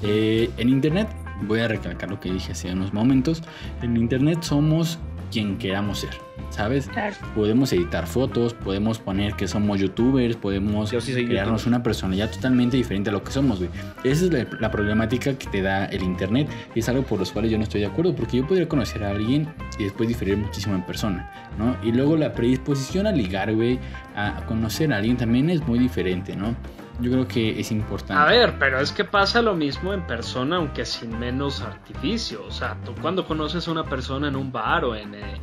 Eh, en Internet, voy a recalcar lo que dije hace unos momentos: en Internet somos quien queramos ser, ¿sabes? Claro. Podemos editar fotos, podemos poner que somos youtubers, podemos Yo sí crearnos youtuber. una personalidad totalmente diferente a lo que somos, güey. Esa es la, la problemática que te da el internet y es algo por los cuales yo no estoy de acuerdo porque yo podría conocer a alguien y después diferir muchísimo en persona, ¿no? Y luego la predisposición a ligar, güey, a, a conocer a alguien también es muy diferente, ¿no? Yo creo que es importante. A ver, pero es que pasa lo mismo en persona, aunque sin menos artificio. O sea, tú cuando conoces a una persona en un bar o en, eh,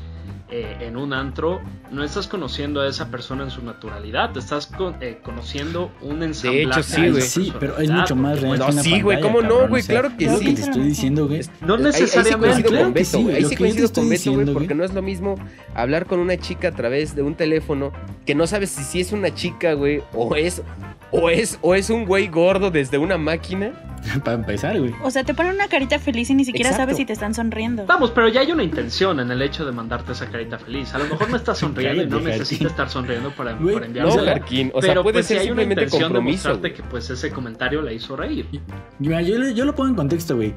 eh, en un antro, no estás conociendo a esa persona en su naturalidad, te estás con- eh, conociendo un ensamblaje. hecho, sí, de güey. Sí, pero es mucho más real No, sí, güey, ¿cómo no, güey? Claro que sí. que te estoy diciendo, güey. No Ahí- ahí sí necesariamente. coincido con que Beto, güey. Ahí sí coincido con Beto, güey, porque no es lo mismo hablar con una chica a través de un teléfono que no sabes si, si es una chica, güey, o es, o es, o es un güey gordo desde una máquina. Para empezar, güey. O sea, te ponen una carita feliz y ni siquiera Exacto. sabes si te están sonriendo. Vamos, pero ya hay una intención en el hecho de mandarte esa carita feliz. A lo mejor no estás sonriendo y no Cállate, necesita Jarkin. estar sonriendo para, Güey, para No, enviársela. Jarkin. O sea, pero puede pues ser sí hay una intención de mostrarte güey. que pues ese comentario la hizo reír. Yo lo pongo en contexto, güey.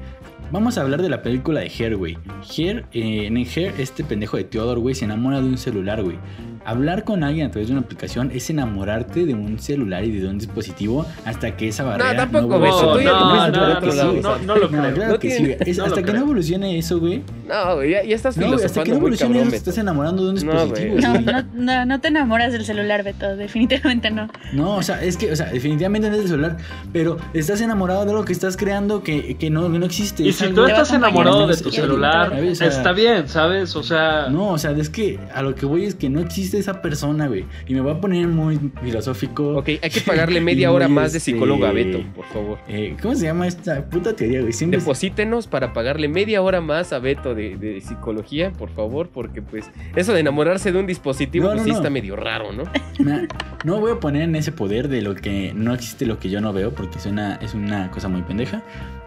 Vamos a hablar de la película de Hair, güey. Hair, eh, en Hair, este pendejo de Theodore, güey, se enamora de un celular, güey. Hablar con alguien a través de una aplicación es enamorarte de un celular y de un dispositivo hasta que esa barrera tampoco, no evolucione. no, no, no lo No, creo. claro No que sí. Es- no hasta que no evolucione eso, güey. No, güey, ya, ya estás No, güey, hasta que no evolucione cabrón, eso, te Beto. estás enamorando de un No, dispositivo. No, güey. no, no, no te enamoras del celular, Beto. Definitivamente no. No, o sea, es que, o sea, definitivamente no es el celular, pero estás enamorado de lo que estás creando que, que no, que no existe. Si tú estás enamorado de tu celular, ¿sabes? O sea, está bien, ¿sabes? O sea, No, o sea, es que a lo que voy es que no existe esa persona, güey. Y me voy a poner muy filosófico. Ok, hay que pagarle media hora más de este, psicólogo a Beto, por favor. Eh, ¿Cómo se llama esta puta teoría, güey? Siempre Deposítenos para pagarle media hora más a Beto de, de psicología, por favor, porque pues eso de enamorarse de un dispositivo No, pues no, sí no. está medio raro, ¿no? No voy a poner en ese poder de lo que no existe lo que yo no veo, porque es una, es una cosa muy pendeja.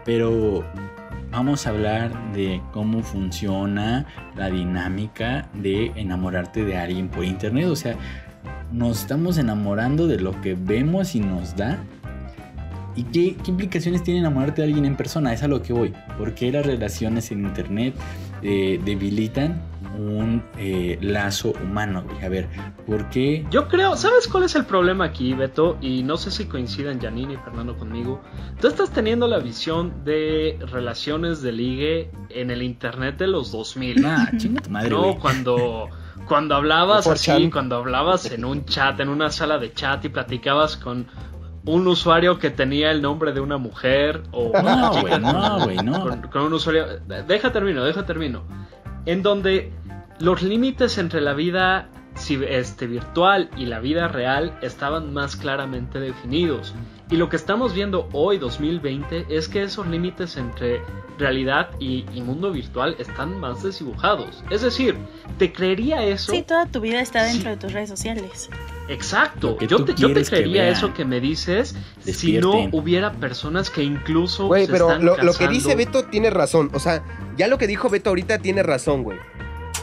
Pero vamos a hablar de cómo funciona la dinámica de enamorarte de alguien por internet. O sea, nos estamos enamorando de lo que vemos y nos da. ¿Y qué, implicaciones tiene enamorarte de alguien en persona? Es a lo que voy. ¿Por qué las relaciones en internet eh, debilitan un eh, lazo humano? güey? A ver, ¿por qué yo creo, ¿sabes cuál es el problema aquí, Beto? Y no sé si coinciden Janine y Fernando conmigo. Tú estás teniendo la visión de relaciones de ligue en el internet de los 2000. Nah, chinga tu madre, no, güey. cuando, cuando hablabas así, chan. cuando hablabas en un chat, en una sala de chat y platicabas con un usuario que tenía el nombre de una mujer o No, güey, no, güey, no. con, con un usuario. Deja termino, deja termino. En donde los límites entre la vida este, virtual y la vida real estaban más claramente definidos. Y lo que estamos viendo hoy, 2020, es que esos límites entre realidad y, y mundo virtual están más desdibujados. Es decir, te creería eso. Sí, toda tu vida está dentro Sí. de tus redes sociales. Exacto. Yo te, yo te que creería eso que me dices si no hubiera personas que incluso. Güey, se pero están lo, lo que dice. Beto tiene razón. O sea, ya lo que dijo Beto ahorita tiene razón, güey.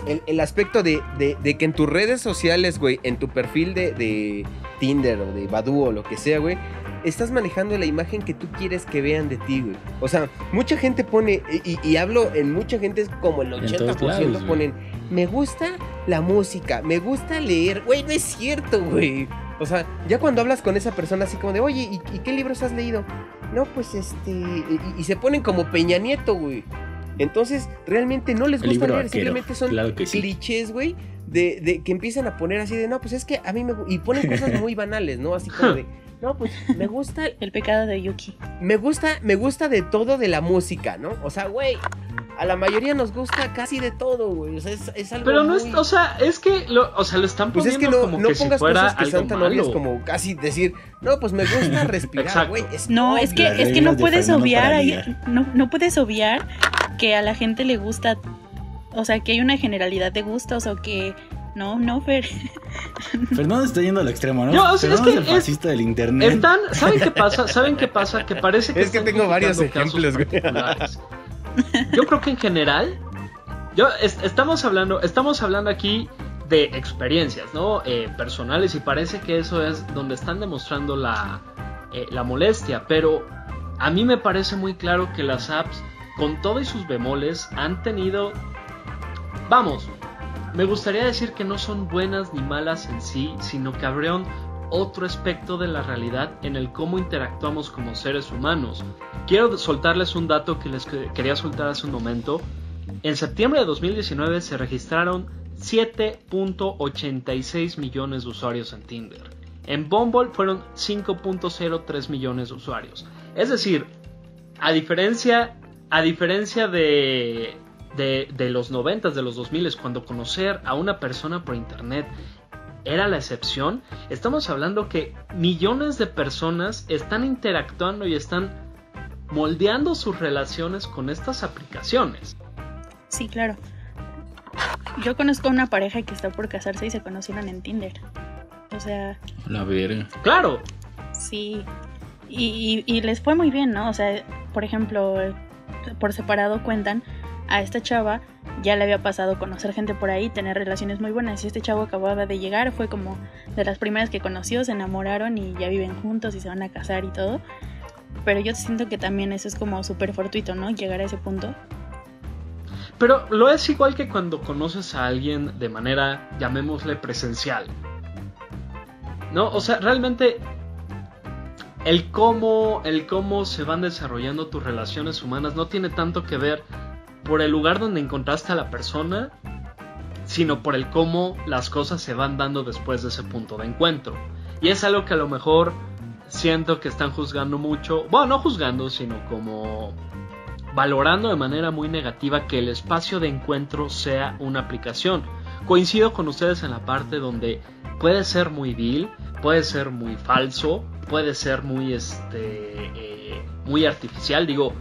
El, el aspecto de, de- de que en tus redes sociales, güey, en tu perfil de, de Tinder o de Badoo o lo que sea, güey, estás manejando la imagen que tú quieres que vean de ti, güey. O sea, mucha gente pone, y, y hablo en mucha gente, es como el En 80% todos lados, ponen, me gusta la música, me gusta leer. Güey, no es cierto, güey. O sea, ya cuando hablas con esa persona así como de, oye, ¿y, y qué libros has leído? No, pues este. Y, y se ponen como Peña Nieto, güey. Entonces, realmente no les gusta leer, simplemente son claro que sí. clichés, güey, de, de que empiezan a poner así de, no, pues es que a mí me. gu-", Y ponen cosas muy banales, ¿no? Así como de, no, pues me gusta, El pecado de Yuki. me gusta, me gusta de todo de la música, ¿no? O sea, güey, a la mayoría nos gusta casi de todo, güey. O sea, es, es algo Pero no es, o sea, es que lo, o sea, lo están Pues es poniendo que no, como no que si pongas fuera cosas que algo sean tan obvias como casi decir, no, pues me gusta respirar, güey. es No, obvio. es que, es que no de puedes obviar, ahí- no, no puedes obviar que a la gente le gusta, o sea, que hay una generalidad de gustos o que, no, no, Fer, Fernando está yendo al extremo, ¿no? No, o sea, es Fernando que es el es- fascista del internet. Están, ¿saben qué pasa? ¿Saben qué pasa? Que parece que Es que tengo varios ejemplos, güey. Yo creo que en general, yo es- estamos hablando, estamos hablando aquí de experiencias, ¿no? Eh, personales y parece que eso es donde están demostrando la, eh, la molestia, pero a mí me parece muy claro que las apps, con todo y sus bemoles, han tenido, vamos, me gustaría decir que no son buenas ni malas en sí, sino que abrieron otro aspecto de la realidad en el cómo interactuamos como seres humanos. Quiero soltarles un dato que les que- quería soltar hace un momento. En septiembre de 2019 se registraron 7.86 millones de usuarios en Tinder. En Bumble fueron 5.03 millones de usuarios. Es decir, a diferencia, a diferencia de, de, de los 90, de los 2000, cuando conocer a una persona por internet era la excepción, estamos hablando que millones de personas están interactuando y están moldeando sus relaciones con estas aplicaciones. sí, claro. Yo conozco a una pareja que está por casarse y se conocieron en Tinder. O sea, La verga. Claro, Sí, y, y- y les fue muy bien, ¿no? O sea, por ejemplo, por separado cuentan, a esta chava ya le había pasado conocer gente por ahí, tener relaciones muy buenas, y este chavo acababa de llegar, fue como de las primeras que conoció, se enamoraron y ya viven juntos y se van a casar y todo. Pero yo siento que también eso es como súper fortuito, ¿no? Llegar a ese punto. pero lo es igual que cuando conoces a alguien de manera, llamémosle presencial. No, o sea, realmente el cómo, el cómo se van desarrollando tus relaciones humanas no tiene tanto que ver por el lugar donde encontraste a la persona, sino por el cómo las cosas se van dando después de ese punto de encuentro. Y es algo que a lo mejor siento que están juzgando mucho, bueno, no juzgando, sino como valorando de manera muy negativa que el espacio de encuentro sea una aplicación. Coincido con ustedes en la parte donde puede ser muy vil, puede ser muy falso, puede ser muy este eh, muy artificial. Digo,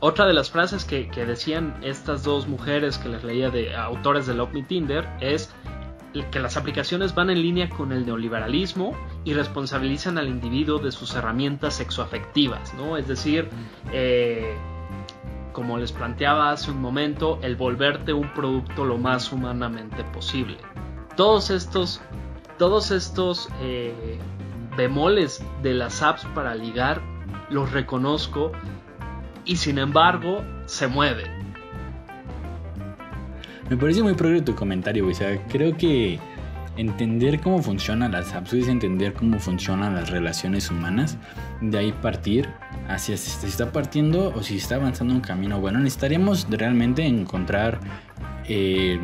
otra de las frases que, decían estas dos mujeres que les leía de autores de Love Me Tinder es que las aplicaciones van en línea con el neoliberalismo y responsabilizan al individuo de sus herramientas sexoafectivas, ¿no? Es decir, eh, como les planteaba hace un momento, el volverte un producto lo más humanamente posible. Todos estos, todos estos eh, bemoles de las apps para ligar los reconozco y sin embargo se mueven. Me parece muy progre tu comentario, güey. O sea, creo que entender cómo funcionan las apps es entender cómo funcionan las relaciones humanas. De ahí partir hacia si se está partiendo o si está avanzando un camino bueno. Necesitaríamos realmente encontrar eh,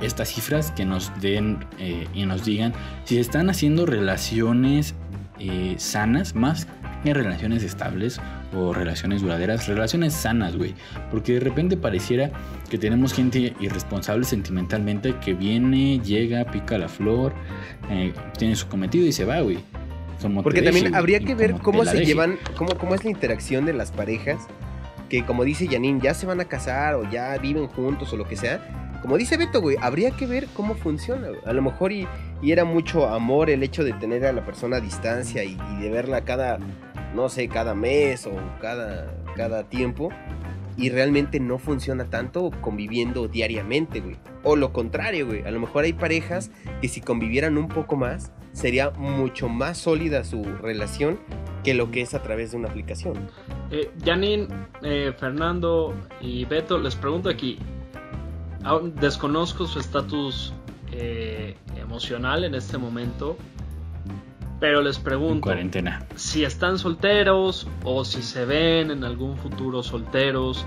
estas cifras que nos den eh, y nos digan si se están haciendo relaciones eh, sanas, más que relaciones estables o relaciones duraderas, relaciones sanas, güey. Porque de repente pareciera que tenemos gente irresponsable sentimentalmente que viene, llega, pica la flor, eh, tiene su cometido y se va, güey. Porque también habría que ver cómo se deje. llevan, cómo, cómo es la interacción de las parejas, que como dice Janine, ya se van a casar o ya viven juntos o lo que sea. Como dice Beto, güey, habría que ver cómo funciona. A lo mejor y, y era mucho amor el hecho de tener a la persona a distancia y, y de verla cada, no sé, cada mes o cada, cada tiempo. Y realmente no funciona tanto conviviendo diariamente, güey. O lo contrario, güey. A lo mejor hay parejas que si convivieran un poco más, sería mucho más sólida su relación que lo que es a través de una aplicación. Eh, Janine, eh, Fernando y Beto, les pregunto aquí, desconozco su estatus eh, emocional en este momento, pero les En pregunto cuarentena. si están solteros o si se ven en algún futuro solteros.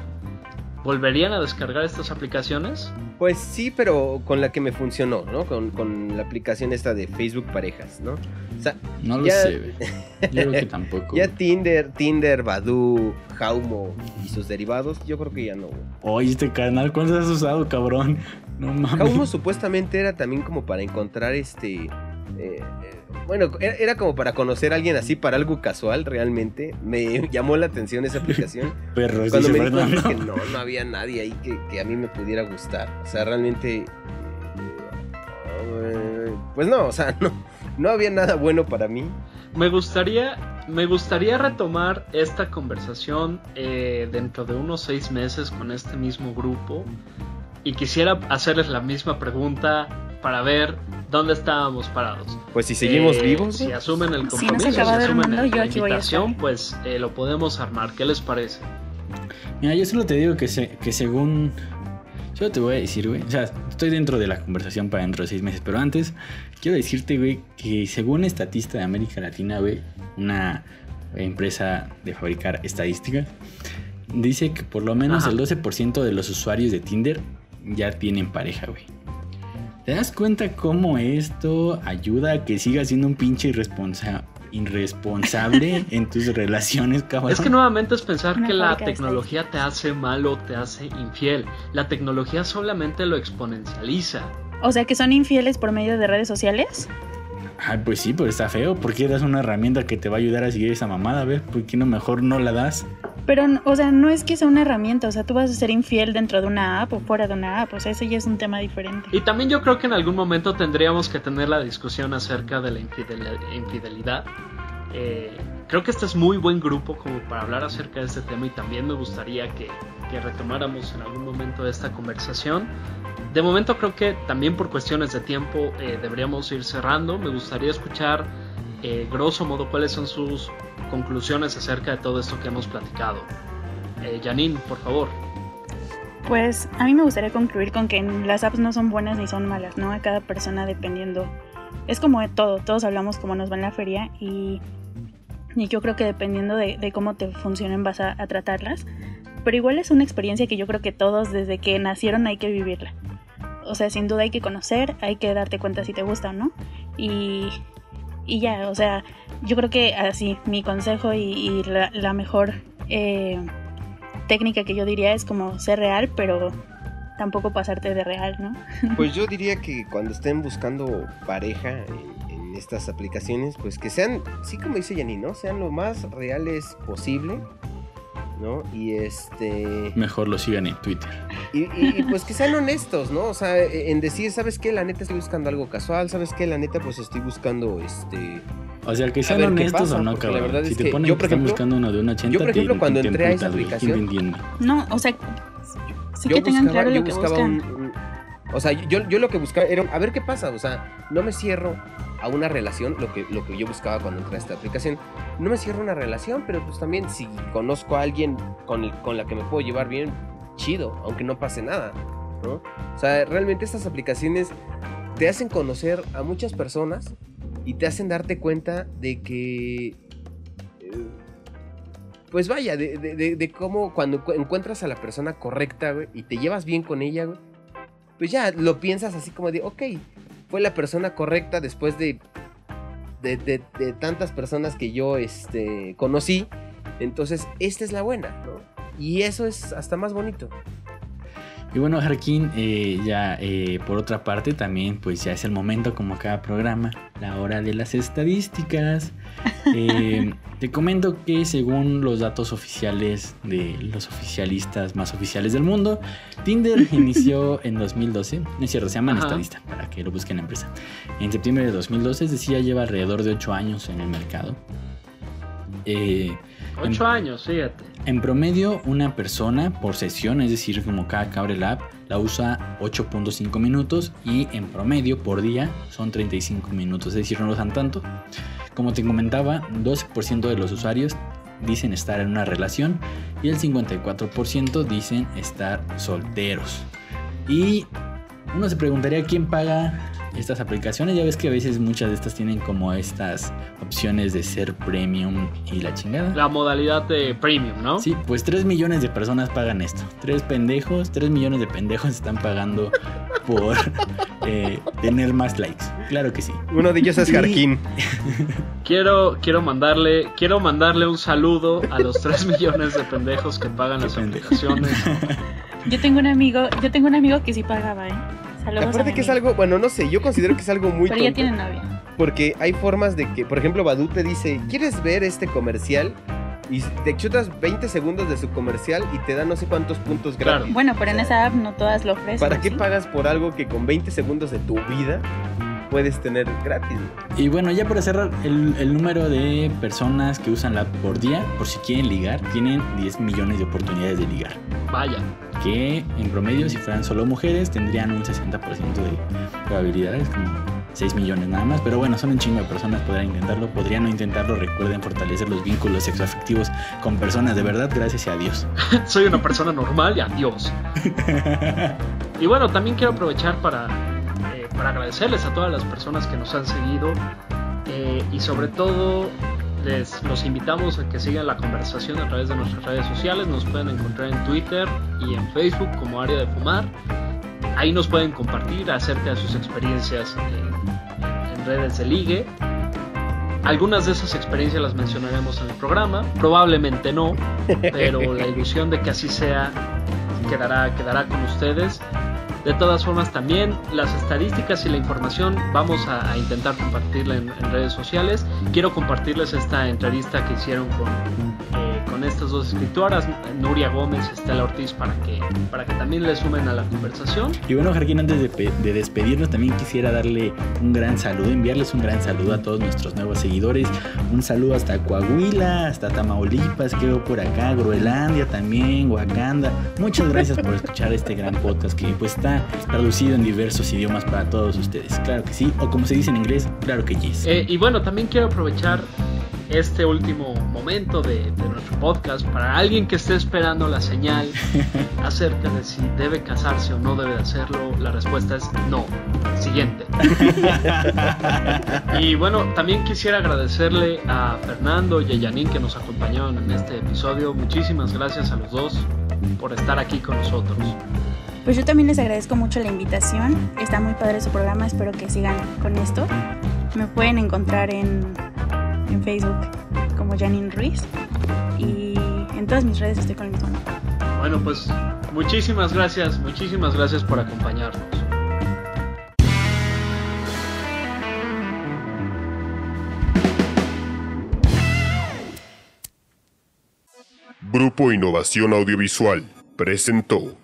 ¿volverían a descargar estas aplicaciones? Pues sí, pero con la que me funcionó, ¿no? Con, con la aplicación esta de Facebook Parejas, ¿no? O sea, No lo ya- sé. Yo creo que tampoco. Ya. Tinder, Tinder, Badoo, Jaumo y sus derivados, yo creo que ya no. Oye, este canal, ¿cuántos has usado, cabrón? No mames. Jaumo supuestamente era también como para encontrar este. eh, bueno, era, era como para conocer a alguien así para algo casual, realmente. Me llamó la atención esa aplicación. Perros, Cuando me di cuenta que no, no había nadie ahí que, que a mí me pudiera gustar. O sea, realmente. eh, Pues no, o sea, no, no había nada bueno para mí. Me gustaría, me gustaría retomar esta conversación eh, dentro de unos seis meses con este mismo grupo y quisiera hacerles la misma pregunta para ver dónde estábamos parados. Pues si seguimos Eh, vivos. Si asumen el Si no se compromiso, si acaba el asumen mundo, el- yo la aquí voy a invitación, pues eh, lo podemos armar. ¿Qué les parece? Mira, yo solo te digo que, se- que según. Yo te voy a decir, güey. O sea, estoy dentro de la conversación para dentro de seis meses. Pero antes, quiero decirte, güey, que según Estatista de América Latina, güey, una empresa de fabricar estadísticas, dice que por lo menos Ajá. el 12% de los usuarios de Tinder ya tienen pareja, güey. ¿Te das cuenta cómo esto ayuda a que sigas siendo un pinche irresponsa- irresponsable en tus relaciones, cabrón? Es que nuevamente es pensar que la tecnología te hace malo, te hace infiel. La tecnología solamente lo exponencializa. O sea, que son infieles por medio de redes sociales. Ay, pues sí, pero está feo. ¿Por qué das una herramienta que te va a ayudar a seguir esa mamada? A ver, ¿por qué no mejor no la das? Pero, o sea, no es que sea una herramienta, o sea, tú vas a ser infiel dentro de una app o fuera de una app, o sea, ese ya es un tema diferente. Y también yo creo que en algún momento tendríamos que tener la discusión acerca de la infidel- infidelidad. Eh, creo que este es muy buen grupo como para hablar acerca de este tema y también me gustaría que, que retomáramos en algún momento esta conversación. De momento creo que también por cuestiones de tiempo eh, deberíamos ir cerrando. Me gustaría escuchar eh, grosso modo cuáles son sus conclusiones acerca de todo esto que hemos platicado. Eh, Janine, por favor. Pues a mí me gustaría concluir con que las apps no son buenas ni son malas, ¿no? A cada persona dependiendo. Es como de todo, todos hablamos como nos va en la feria y, y yo creo que dependiendo de, de cómo te funcionen vas a, a tratarlas. Pero igual es una experiencia que yo creo que todos desde que nacieron hay que vivirla. O sea, sin duda hay que conocer, hay que darte cuenta si te gusta o no. Y, y ya, o sea, yo creo que así, mi consejo y, la, mejor eh, técnica que yo diría es como ser real, pero tampoco pasarte de real, ¿no? Pues yo diría que cuando estén buscando pareja en, estas aplicaciones, pues que sean, sí como dice Yanni, ¿no? Sean lo más reales posible, ¿no? Y este... Mejor lo sigan en Twitter. Y, y- y, pues que sean honestos, ¿no? O sea, en decir, ¿sabes qué? La neta estoy buscando algo casual, ¿sabes qué? La neta pues estoy buscando este... O sea, que sean ver honestos pasa, o no, porque la cabrón. verdad Si es te que ponen yo, que están buscando uno de un 80, yo, por ejemplo, te- cuando te entré a esa emputas, güey. ¿Quién aplicación-? No, o sea, sí yo que tengan buscaba- claro yo lo que buscaba buscan. un- un- o sea, yo, yo lo que buscaba era, a ver qué pasa, o sea, no me cierro a una relación, lo que, lo que yo buscaba cuando entré a esta aplicación, no me cierro una relación, pero pues también si conozco a alguien con, con la que me puedo llevar bien, chido, aunque no pase nada, ¿no? O sea, realmente estas aplicaciones te hacen conocer a muchas personas y te hacen darte cuenta de que... eh, Pues vaya, de, de- de- cómo cuando encu- encuentras a la persona correcta, güey, y te llevas bien con ella, pues ya lo piensas así como de, ok, fue la persona correcta después de, de, de- tantas personas que yo este, conocí, entonces esta es la buena, ¿no? Y eso es hasta más bonito. Y bueno, Jarquín, eh, ya eh, por otra parte también, pues ya es el momento, como cada programa, la hora de las estadísticas. Eh, te comento que según los datos oficiales de los oficialistas más oficiales del mundo, Tinder inició en 2012, no es cierto, se llaman Ajá. estadista, para que lo busquen en la empresa. En septiembre de 2012, es decir, ya lleva alrededor de 8 años en el mercado. Eh, Ocho años, fíjate. en promedio, una persona por sesión, es decir, como cada que abre la app, la usa 8.5 minutos y en promedio por día son 35 minutos, es decir, no lo usan tanto. Como te comentaba, 12% de los usuarios dicen estar en una relación y el 54% dicen estar solteros. Y uno se preguntaría quién paga estas aplicaciones. Ya ves que a veces muchas de estas tienen como estas opciones de ser premium y la chingada. La modalidad de premium, ¿no? Sí, pues 3 millones de personas pagan esto. 3 pendejos, 3 millones de pendejos están pagando por eh, tener más likes. Claro que sí. Uno de ellos es Jarkin. Quiero, quiero mandarle, quiero mandarle un saludo a los 3 millones de pendejos que pagan las aplicaciones. Yo tengo un amigo, yo tengo un amigo que sí pagaba, ¿eh? Saludos Aparte que es algo, bueno, no sé, yo considero que es algo muy Pero ya tonto. tiene novia. Porque hay formas de que, por ejemplo, Badu te dice, ¿quieres ver este comercial? Y te chutas 20 segundos de su comercial y te da no sé cuántos puntos Claro. gratis. Bueno, pero en esa app no todas lo ofrecen. ¿Para qué ¿sí? pagas por algo que con 20 segundos de tu vida puedes tener gratis? Y bueno, ya para cerrar, el, el número de personas que usan la app por día, por si quieren ligar, tienen 10 millones de oportunidades de ligar. Vaya. Que en promedio, si fueran solo mujeres, tendrían un 60% de probabilidades, como 6 millones nada más. Pero bueno, son un chingo de personas, podrían intentarlo, podrían no intentarlo. Recuerden fortalecer los vínculos sexoafectivos con personas de verdad, gracias a Dios. Soy una persona normal y adiós. Y bueno, también quiero aprovechar para, para agradecerles a todas las personas que nos han seguido eh, y sobre todo les los invitamos a que sigan la conversación a través de nuestras redes sociales. Nos pueden encontrar en Twitter y en Facebook como Área de Fumar. Ahí nos pueden compartir acerca de sus experiencias en, en redes de ligue. Algunas de esas experiencias las mencionaremos en el programa, probablemente no, pero la ilusión de que así sea quedará, quedará con ustedes. De todas formas, también las estadísticas y la información vamos a, intentar compartirla en, redes sociales. Quiero compartirles esta entrevista que hicieron con estas dos escritoras, Nuria Gómez y Estela Ortiz, para que, para que también le sumen a la conversación. Y bueno, Jarquín, antes de, pe- de despedirnos, también quisiera darle un gran saludo, enviarles un gran saludo a todos nuestros nuevos seguidores. Un saludo hasta Coahuila, hasta Tamaulipas, que veo por acá, Groenlandia también, Wakanda. Muchas gracias por escuchar este gran podcast que pues está traducido en diversos idiomas para todos ustedes. Claro que sí, o como se dice en inglés, claro que yes. Eh, y bueno, también quiero aprovechar este último momento de, de nuestro podcast para alguien que esté esperando la señal acerca de si debe casarse o no debe de hacerlo. La respuesta es no. Siguiente. Y bueno, también quisiera agradecerle a Fernando y a Yanin que nos acompañaron en este episodio. Muchísimas gracias a los dos por estar aquí con nosotros. Pues yo también les agradezco mucho la invitación. Está muy padre su programa, espero que sigan con esto. Me pueden encontrar en, en Facebook como Janine Ruiz y en todas mis redes estoy con el mismo nombre. Bueno, pues muchísimas gracias, muchísimas gracias por acompañarnos. Grupo Innovación Audiovisual presentó